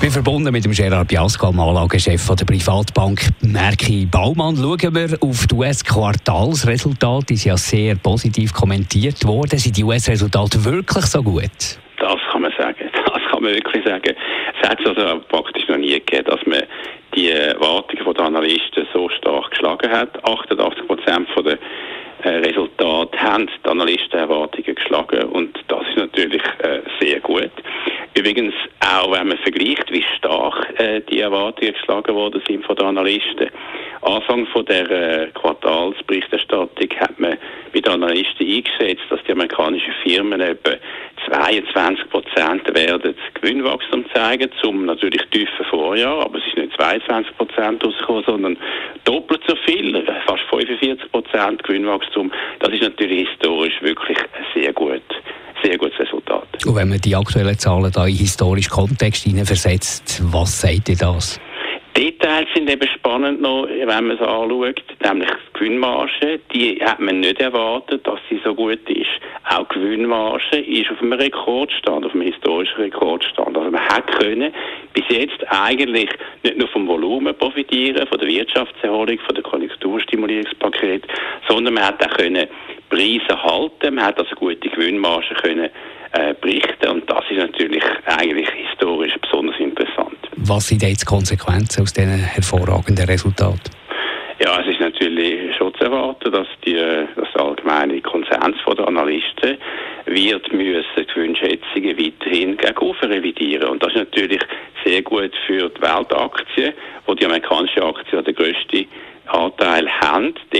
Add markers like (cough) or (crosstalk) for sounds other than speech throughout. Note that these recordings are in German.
bin verbunden mit dem Gerard Biasco, dem Anlagechef der Privatbank Merki Baumann. Schauen wir auf die US-Quartalsresultate. Die sind ja sehr positiv kommentiert worden. Sind die US-Resultate wirklich so gut? Das kann man sagen. (laughs) Das kann man wirklich sagen. Es hat also praktisch noch nie gegeben, dass man die Erwartungen der Analysten so stark geschlagen hat. 88 Prozent der äh, Resultate haben die Analystenerwartungen geschlagen und das ist natürlich äh. Übrigens auch, wenn man vergleicht, wie stark äh, die Erwartungen geschlagen worden sind von den Analysten. Anfang von der äh, Quartalsberichterstattung hat man mit Analysten eingeschätzt, dass die amerikanischen Firmen etwa 22 Prozent werden Gewinnwachstum zeigen, zum natürlich tiefen Vorjahr, aber es ist nicht 22 Prozent rausgekommen, sondern doppelt so viel, fast 45 Prozent Gewinnwachstum. Das ist natürlich historisch wirklich sehr gut sehr gutes Resultat. Und wenn man die aktuellen Zahlen da in historischen Kontext versetzt, was sagt ihr das? Details sind eben spannend noch, wenn man es anschaut, nämlich die Gewinnmarge, die hat man nicht erwartet, dass sie so gut ist. Auch die Gewinnmarge ist auf einem Rekordstand, auf einem historischen Rekordstand. Also man hat können bis jetzt eigentlich nicht nur vom Volumen profitieren, von der Wirtschaftserholung, von der Konjunkturstimulierungspaket, sondern man hat auch können Preise halten, man hat also gute Gewinnmargen können äh, berichten und das ist natürlich eigentlich historisch besonders interessant. Was sind jetzt die Konsequenzen aus diesen hervorragenden Resultaten? Ja, es ist natürlich schon zu erwarten, dass, die, dass der allgemeine Konsens der Analysten wird müssen die Gewinnschätzungen weiterhin gegenüber revidieren. Und das ist natürlich sehr gut für die Weltaktien, wo die amerikanische Aktie der größte.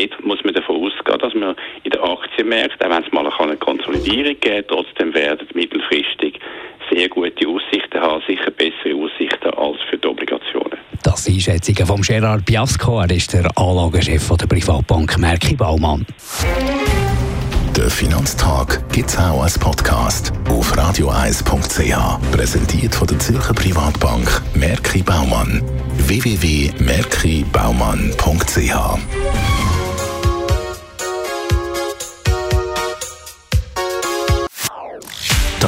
Dort muss man davon ausgehen, dass man in den Aktienmärkten, auch wenn es mal eine Konsolidierung gibt, trotzdem werden mittelfristig sehr gute Aussichten haben, sicher bessere Aussichten als für die Obligationen. Das sind Einschätzungen von Gerard Biasco, er ist der Anlagechef der Privatbank Merki Baumann. Der Finanztag gibt es auch als Podcast auf radioeis.ch. Präsentiert von der Zürcher Privatbank Merki Baumann. www.merkibaumann.ch